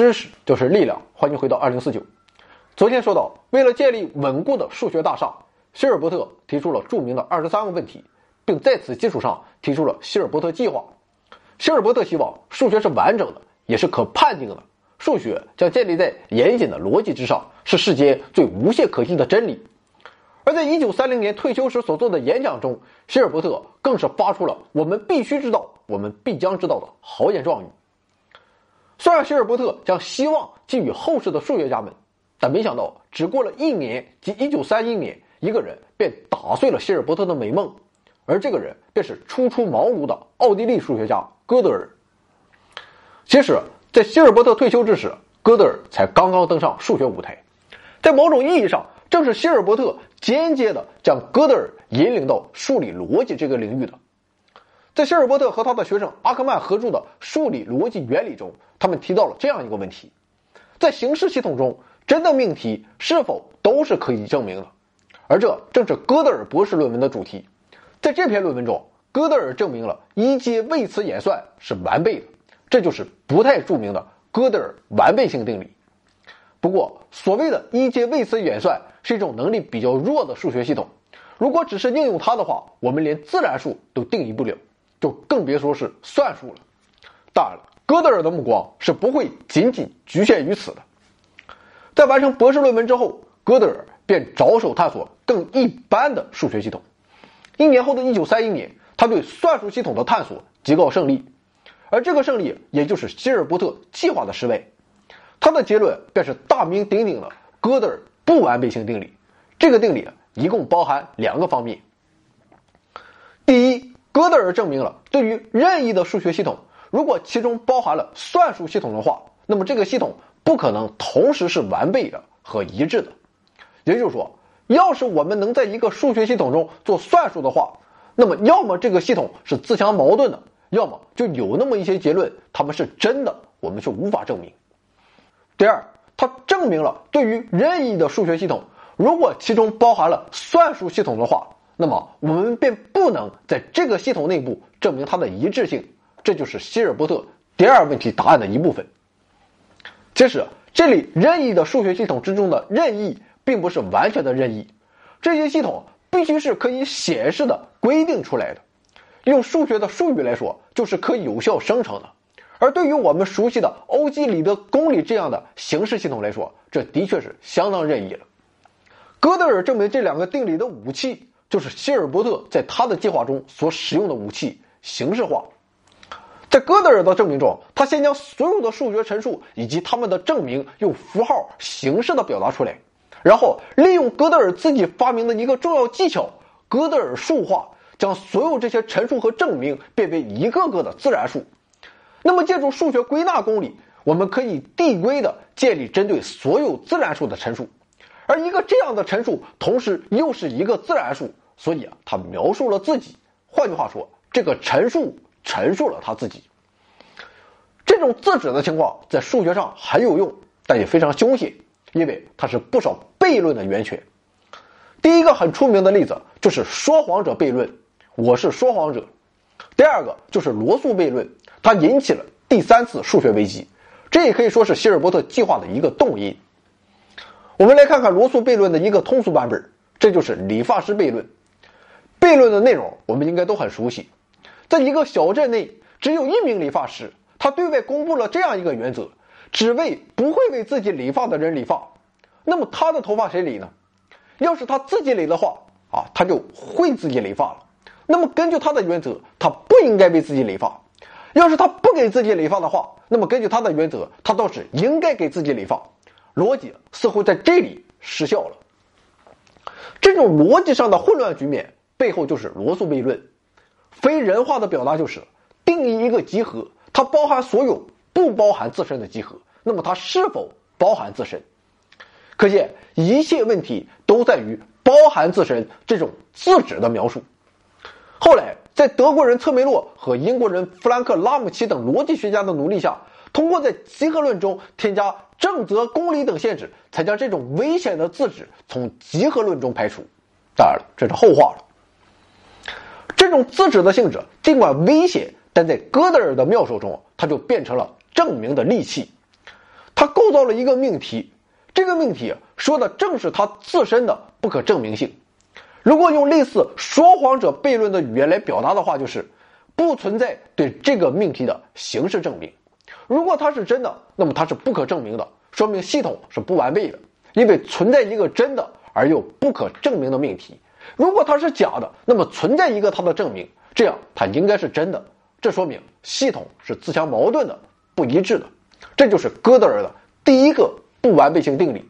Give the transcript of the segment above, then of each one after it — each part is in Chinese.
知识就是力量，欢迎回到二零四九。昨天说到，为了建立稳固的数学大厦，希尔伯特提出了著名的二十三个问题，并在此基础上提出了希尔伯特计划。希尔伯特希望数学是完整的，也是可判定的，数学将建立在严谨的逻辑之上，是世间最无懈可击的真理。而在一九三零年退休时所做的演讲中，希尔伯特更是发出了“我们必须知道，我们必将知道”的豪言壮语。虽然希尔伯特将希望寄予后世的数学家们，但没想到只过了一年，即一九三一年，一个人便打碎了希尔伯特的美梦，而这个人便是初出茅庐的奥地利数学家哥德尔。其实，在希尔伯特退休之时，哥德尔才刚刚登上数学舞台，在某种意义上，正是希尔伯特间接的将哥德尔引领到数理逻辑这个领域的。在希尔伯特和他的学生阿克曼合著的《数理逻辑原理》中，他们提到了这样一个问题：在形式系统中，真的命题是否都是可以证明的？而这正是哥德尔博士论文的主题。在这篇论文中，哥德尔证明了一阶位词演算是完备的，这就是不太著名的哥德尔完备性定理。不过，所谓的一阶位词演算是一种能力比较弱的数学系统，如果只是应用它的话，我们连自然数都定义不了。就更别说是算术了。当然了，哥德尔的目光是不会仅仅局限于此的。在完成博士论文之后，哥德尔便着手探索更一般的数学系统。一年后的一九三一年，他对算术系统的探索即告胜利，而这个胜利也就是希尔伯特计划的失败。他的结论便是大名鼎鼎的哥德尔不完备性定理。这个定理一共包含两个方面。第一。哥德尔证明了，对于任意的数学系统，如果其中包含了算术系统的话，那么这个系统不可能同时是完备的和一致的。也就是说，要是我们能在一个数学系统中做算术的话，那么要么这个系统是自相矛盾的，要么就有那么一些结论，它们是真的，我们却无法证明。第二，它证明了，对于任意的数学系统，如果其中包含了算术系统的话。那么我们便不能在这个系统内部证明它的一致性，这就是希尔伯特第二问题答案的一部分。其实，这里任意的数学系统之中的任意，并不是完全的任意，这些系统必须是可以显示的、规定出来的。用数学的术语来说，就是可有效生成的。而对于我们熟悉的欧几里得公理这样的形式系统来说，这的确是相当任意了。哥德尔证明这两个定理的武器。就是希尔伯特在他的计划中所使用的武器形式化。在哥德尔的证明中，他先将所有的数学陈述以及他们的证明用符号形式的表达出来，然后利用哥德尔自己发明的一个重要技巧——哥德尔数化，将所有这些陈述和证明变为一个个的自然数。那么，借助数学归纳公理，我们可以递归的建立针对所有自然数的陈述。而一个这样的陈述，同时又是一个自然数。所以啊，他描述了自己。换句话说，这个陈述陈述了他自己。这种自指的情况在数学上很有用，但也非常凶险，因为它是不少悖论的源泉。第一个很出名的例子就是说谎者悖论，我是说谎者。第二个就是罗素悖论，它引起了第三次数学危机，这也可以说是希尔伯特计划的一个动因。我们来看看罗素悖论的一个通俗版本，这就是理发师悖论。悖论的内容我们应该都很熟悉，在一个小镇内，只有一名理发师，他对外公布了这样一个原则：只为不会为自己理发的人理发。那么他的头发谁理呢？要是他自己理的话，啊，他就会自己理发了。那么根据他的原则，他不应该为自己理发。要是他不给自己理发的话，那么根据他的原则，他倒是应该给自己理发。逻辑似乎在这里失效了。这种逻辑上的混乱局面。背后就是罗素悖论，非人化的表达就是定义一个集合，它包含所有不包含自身的集合，那么它是否包含自身？可见一切问题都在于包含自身这种自指的描述。后来，在德国人策梅洛和英国人弗兰克拉姆齐等逻辑学家的努力下，通过在集合论中添加正则公理等限制，才将这种危险的自指从集合论中排除。当然了，这是后话了。这种自指的性质尽管危险，但在哥德尔的妙手中，它就变成了证明的利器。他构造了一个命题，这个命题说的正是他自身的不可证明性。如果用类似说谎者悖论的语言来表达的话，就是不存在对这个命题的形式证明。如果它是真的，那么它是不可证明的，说明系统是不完备的，因为存在一个真的而又不可证明的命题。如果它是假的，那么存在一个它的证明，这样它应该是真的。这说明系统是自相矛盾的、不一致的。这就是哥德尔的第一个不完备性定理。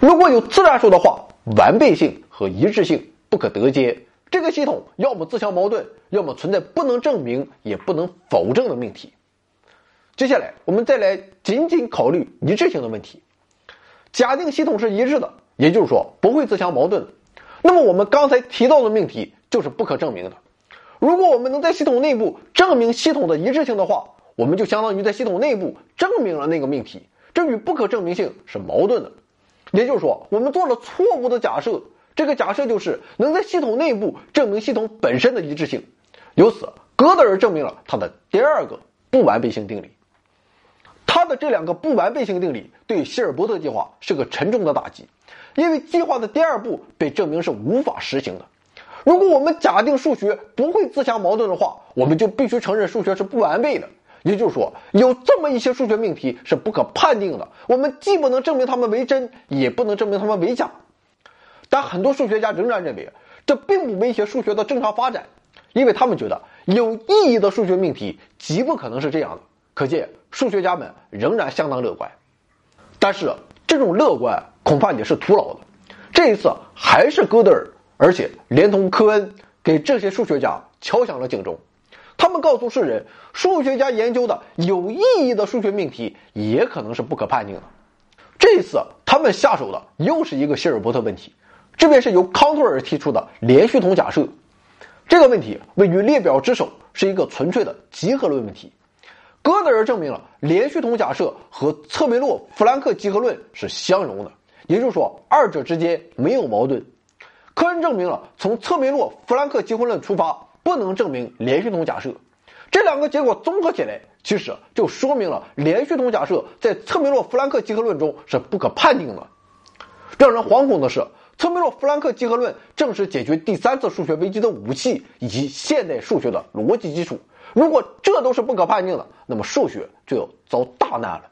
如果有自然数的话，完备性和一致性不可得兼。这个系统要么自相矛盾，要么存在不能证明也不能否证的命题。接下来，我们再来仅仅考虑一致性的问题。假定系统是一致的，也就是说不会自相矛盾。那么我们刚才提到的命题就是不可证明的。如果我们能在系统内部证明系统的一致性的话，我们就相当于在系统内部证明了那个命题，这与不可证明性是矛盾的。也就是说，我们做了错误的假设，这个假设就是能在系统内部证明系统本身的一致性。由此，哥德尔证明了他的第二个不完备性定理。他的这两个不完备性定理对希尔伯特计划是个沉重的打击。因为计划的第二步被证明是无法实行的。如果我们假定数学不会自相矛盾的话，我们就必须承认数学是不完备的。也就是说，有这么一些数学命题是不可判定的。我们既不能证明它们为真，也不能证明它们为假。但很多数学家仍然认为，这并不威胁数学的正常发展，因为他们觉得有意义的数学命题极不可能是这样的。可见，数学家们仍然相当乐观。但是，这种乐观。恐怕也是徒劳的。这一次还是哥德尔，而且连同科恩，给这些数学家敲响了警钟。他们告诉世人，数学家研究的有意义的数学命题也可能是不可判定的。这一次，他们下手的又是一个希尔伯特问题，这便是由康托尔提出的连续统假设。这个问题位于列表之首，是一个纯粹的集合论问题。哥德尔证明了连续统假设和策梅洛弗兰克集合论是相容的。也就是说，二者之间没有矛盾。科恩证明了从策梅洛弗兰克集合论出发不能证明连续统假设。这两个结果综合起来，其实就说明了连续统假设在策梅洛弗兰克集合论中是不可判定的。让人惶恐的是，策梅洛弗兰克集合论正是解决第三次数学危机的武器以及现代数学的逻辑基础。如果这都是不可判定的，那么数学就要遭大难了。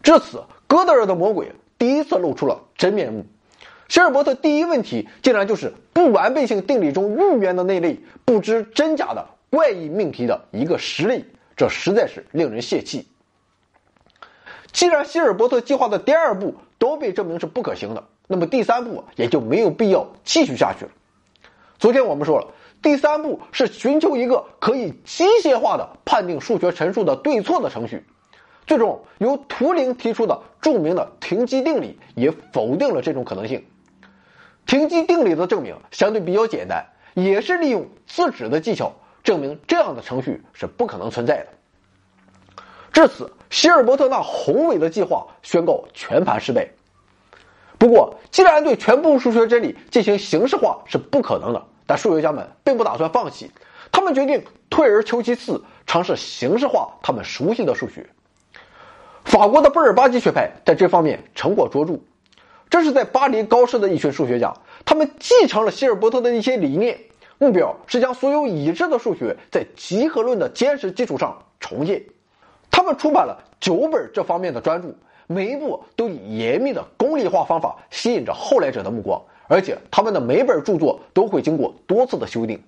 至此，哥德尔的魔鬼。第一次露出了真面目，希尔伯特第一问题竟然就是不完备性定理中预言的那类不知真假的怪异命题的一个实例，这实在是令人泄气。既然希尔伯特计划的第二步都被证明是不可行的，那么第三步也就没有必要继续下去了。昨天我们说了，第三步是寻求一个可以机械化的判定数学陈述的对错的程序。最终，由图灵提出的著名的停机定理也否定了这种可能性。停机定理的证明相对比较简单，也是利用自指的技巧证明这样的程序是不可能存在的。至此，希尔伯特那宏伟的计划宣告全盘失败。不过，既然对全部数学真理进行形式化是不可能的，但数学家们并不打算放弃，他们决定退而求其次，尝试形式化他们熟悉的数学。法国的贝尔巴基学派在这方面成果卓著，这是在巴黎高师的一群数学家，他们继承了希尔伯特的一些理念，目标是将所有已知的数学在集合论的坚实基础上重建。他们出版了九本这方面的专著，每一部都以严密的功利化方法吸引着后来者的目光，而且他们的每本著作都会经过多次的修订。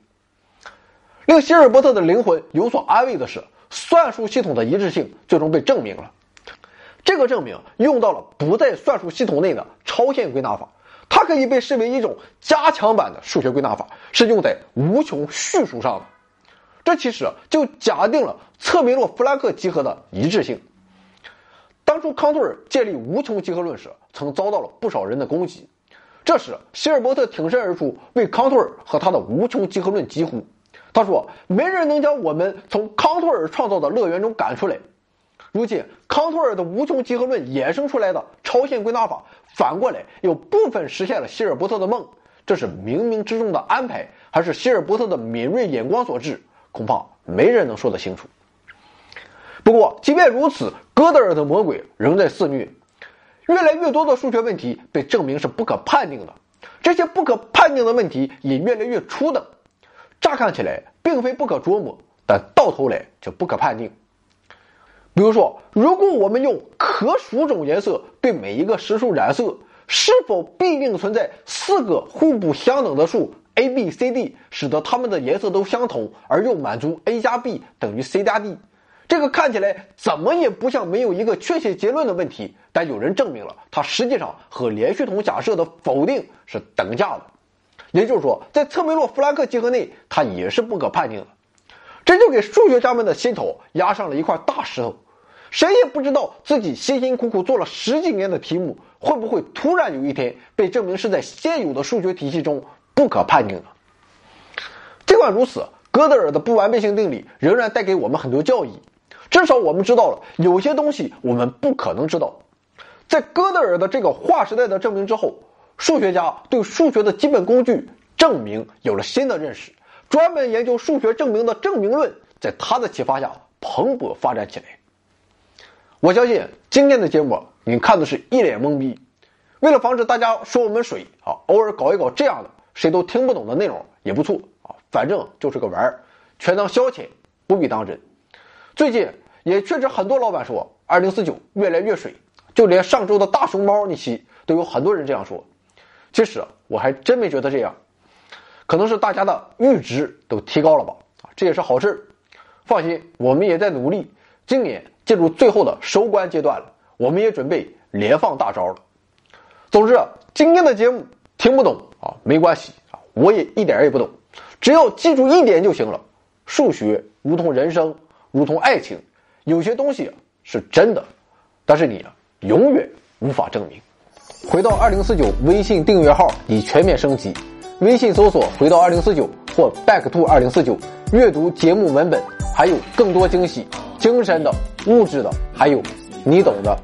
令希尔伯特的灵魂有所安慰的是，算术系统的一致性最终被证明了。这个证明用到了不在算术系统内的超限归纳法，它可以被视为一种加强版的数学归纳法，是用在无穷序数上的。这其实就假定了策梅洛弗兰克集合的一致性。当初康托尔建立无穷集合论时，曾遭到了不少人的攻击。这时，希尔伯特挺身而出，为康托尔和他的无穷集合论疾呼。他说：“没人能将我们从康托尔创造的乐园中赶出来。”如今，康托尔的无穷集合论衍生出来的超限归纳法，反过来又部分实现了希尔伯特的梦。这是冥冥之中的安排，还是希尔伯特的敏锐眼光所致？恐怕没人能说得清楚。不过，即便如此，哥德尔的魔鬼仍在肆虐。越来越多的数学问题被证明是不可判定的，这些不可判定的问题也越来越初等。乍看起来并非不可琢磨，但到头来却不可判定。比如说，如果我们用可数种颜色对每一个实数染色，是否必定存在四个互不相等的数 a、b、c、d，使得它们的颜色都相同，而又满足 a 加 b 等于 c 加 d？这个看起来怎么也不像没有一个确切结论的问题，但有人证明了它实际上和连续统假设的否定是等价的。也就是说，在特梅洛弗兰克集合内，它也是不可判定的。这就给数学家们的心头压上了一块大石头。谁也不知道自己辛辛苦苦做了十几年的题目，会不会突然有一天被证明是在现有的数学体系中不可判定的。尽管如此，哥德尔的不完备性定理仍然带给我们很多教益。至少我们知道了有些东西我们不可能知道。在哥德尔的这个划时代的证明之后，数学家对数学的基本工具证明有了新的认识。专门研究数学证明的证明论，在他的启发下蓬勃发展起来。我相信今天的节目你看的是一脸懵逼。为了防止大家说我们水啊，偶尔搞一搞这样的谁都听不懂的内容也不错啊，反正就是个玩儿，全当消遣，不必当真。最近也确实很多老板说二零四九越来越水，就连上周的大熊猫那期都有很多人这样说。其实我还真没觉得这样，可能是大家的阈值都提高了吧？啊，这也是好事。放心，我们也在努力。今年进入最后的收官阶段了，我们也准备连放大招了。总之，今天的节目听不懂啊，没关系啊，我也一点也不懂，只要记住一点就行了：数学如同人生。如同爱情，有些东西是真的，但是你永远无法证明。回到二零四九微信订阅号已全面升级，微信搜索“回到二零四九”或 “back to 二零四九”，阅读节目文本，还有更多惊喜，精神的、物质的，还有你懂的。